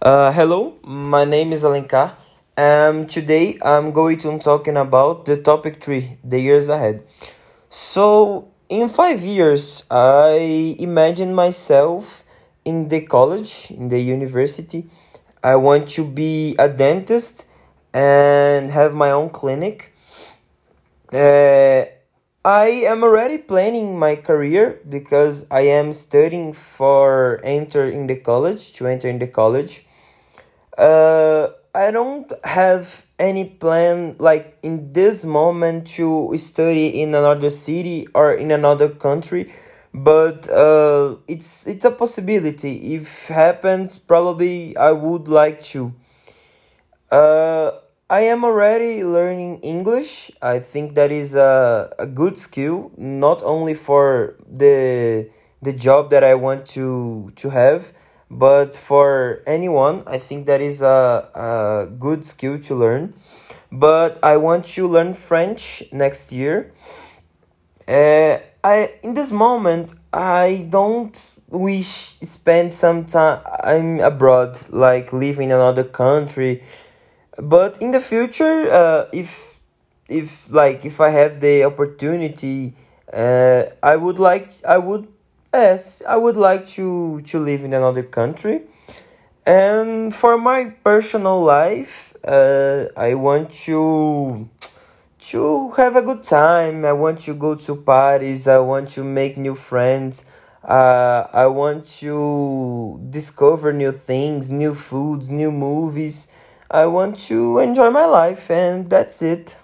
Uh, hello, my name is Alencar. Um, today I'm going to talking about the topic three, the years ahead. So in five years, I imagine myself in the college, in the university. I want to be a dentist and have my own clinic. Uh, I am already planning my career because I am studying for enter in the college to enter in the college. Uh, I don't have any plan like in this moment to study in another city or in another country, but uh, it's it's a possibility. If happens, probably I would like to. Uh, I am already learning English. I think that is a, a good skill, not only for the the job that I want to to have, but for anyone. I think that is a, a good skill to learn. But I want to learn French next year. Uh, I in this moment I don't wish spend some time I'm abroad, like live in another country but in the future uh, if if like if i have the opportunity uh, i would like i would yes i would like to to live in another country. And for my personal life uh, i want to to have a good time. I want to go to parties. I want to make new friends. Uh, i want to discover new things new foods new movies. I want to enjoy my life, and that's it.